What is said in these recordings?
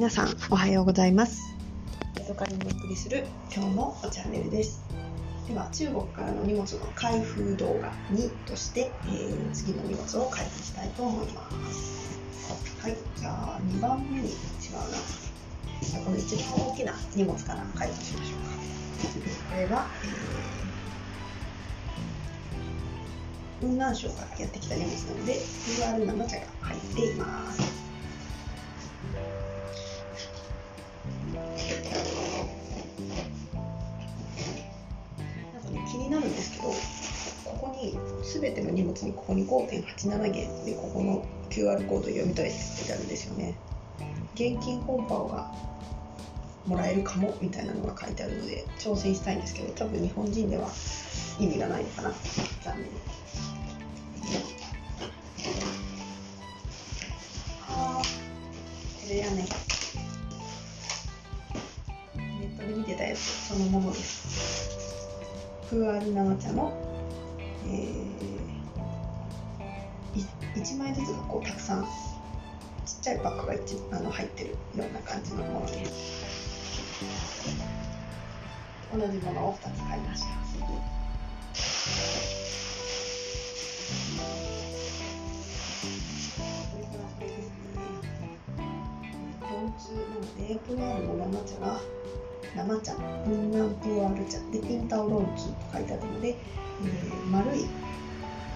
皆さんおはようございます。ヤドカリにお送りする今日のチャンネルです。では中国からの荷物の開封動画2として、えー、次の荷物を開封したいと思います。はいじゃあ2番目に違うなこの一番大きな荷物から開封しましょうか。これは、えー、雲南省からやってきた荷物なので UR 生茶が入っています。に全ての荷物にここに5.87元でここの QR コード読み取れって書いてあるんですよね。現金本パオがもらえるかもみたいなのが書いてあるので挑戦したいんですけど多分日本人では意味がないのかな。残念。あこれやね。ネットで見てたやつそのものです。プーアール生茶の、えー、1枚ずつがこうたくさんちっちゃいパックが一あの入ってるような感じのものです。同じものを2つ買いましたロンツなのでプーアールの生茶が生茶。雲南プーアール茶。でピンタオロンツと書いてあるので、え、丸い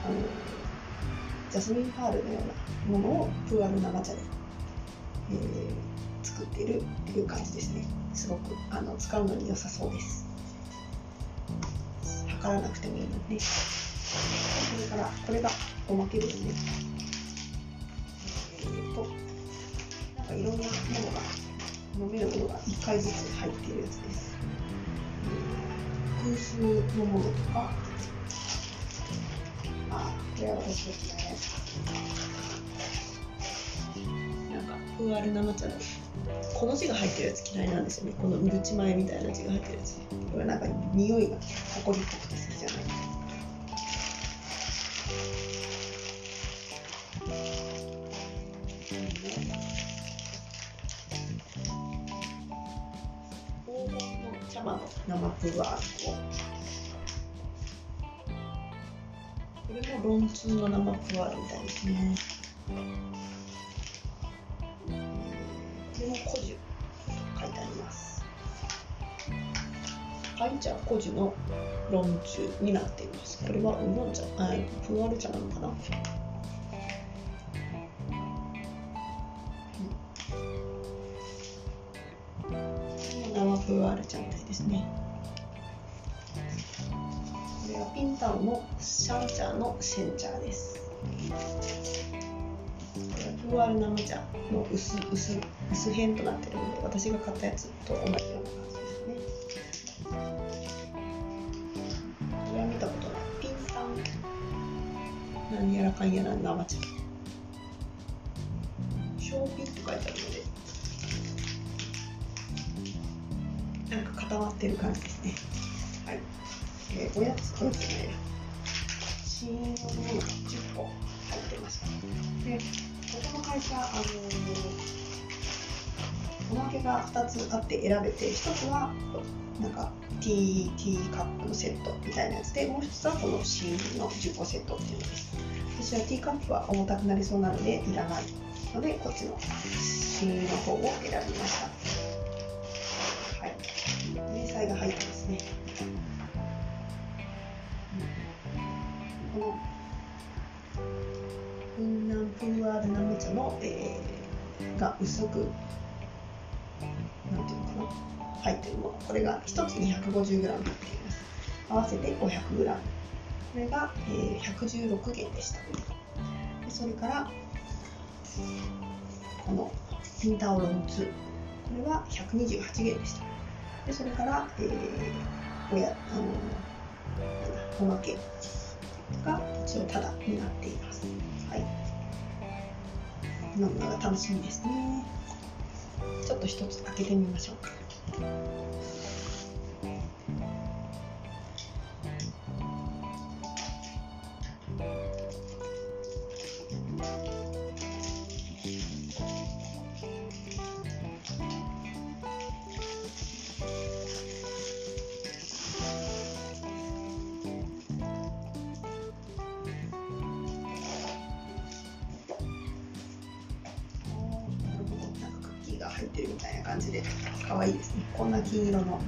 あのジャスミンパールのようなものをプーアール生茶で、えー、作っているという感じですね。すごくあの使うのに良さそうです。測らなくてもいいので、ね、それからこれがおまけですね。えー、となんかいろんなものが飲めるものが1回ずつ入っているやつです。空数のものとかあこれは私ですねなんかプーアル生茶のこの字が入ってるやつ嫌いなんですよね。このうるち米みたいな字が入ってるやつ。これなんか匂いがほこりっぽくて好きじゃない黄金の茶葉の生プーアールをこれもロンツーの生プーアールみたいですねこれも古樹書いてありますはいじゃあ古樹のロンチュになっていますこれはウーロン茶あプーアール茶なのかな生プーアール茶みたいですねれはピンタオのシャンチャーのシェンチャーです。プーアール生茶の薄薄薄片となっているので私が買ったやつと同じような感じですね。これは見たことない。ピンタン。何やらかんやら生茶小ピンと書いてあるのでなんか固まってる感じですね、えー、おやつおやつじゃないな新のものが10個入ってました。でここの会社、あのー、おまけが2つあって選べて1つはなんかティーティーカップのセットみたいなやつでもう1つはこのシーンの10個セットっていうのです。私はティーカップは重たくなりそうなのでいらないのでこっちのシーンの方を選びました。はい。明細が入ってますね。この雲南プーアールナム茶の、えー、が薄くなんていうのかな入ってるものこれが1つ 250g 入っています合わせて 500g これが、えー、116元でしたでそれからこのピンタオロンツこれは128元でした。でそれから、えー、おやあのおまけが一応タダになっています。はい。飲むのが楽しみですね。ちょっと一つ開けてみましょう入ってるみたいな感じで可愛いですね。こんな金色の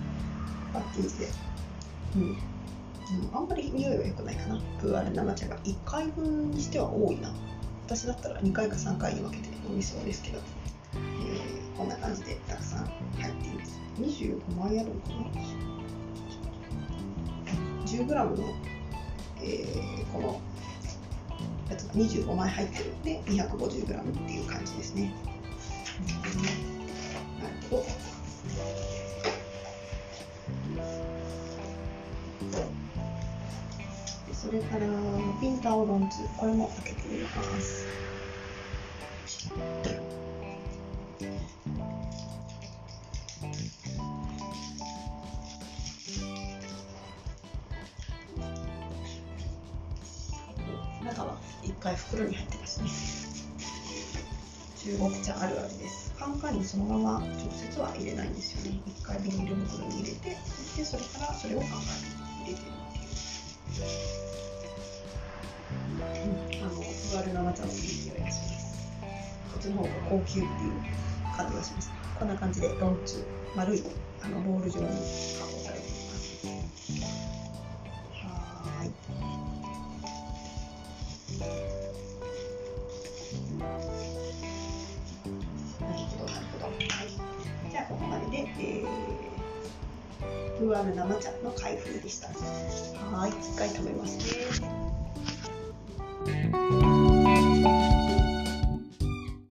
パッケージで。うん、あんまり匂いは良くないかな。プーアル生茶が1回分にしては多いな。私だったら2回か3回に分けて飲みそうですけど、えー、こんな感じでたくさん入っています。25枚あるのかな。10g の、えー、このやつが25枚入ってるんで 250g っていう感じですね、それからピンタオロンズこれも開けてみます。中は一回袋に入ってますね。中国茶あるあるです。カンカンにそのまま直接は入れないんですよね。一回ビニール袋に入れてでそれからそれをカンカンに入れてるっていう、ん、あのプアル生茶のいい匂いがします。こっちの方が高級っていう感じがします。こんな感じでロンチュ丸いあのロール状に。不安な生茶の開封でした。はい一回止めますね。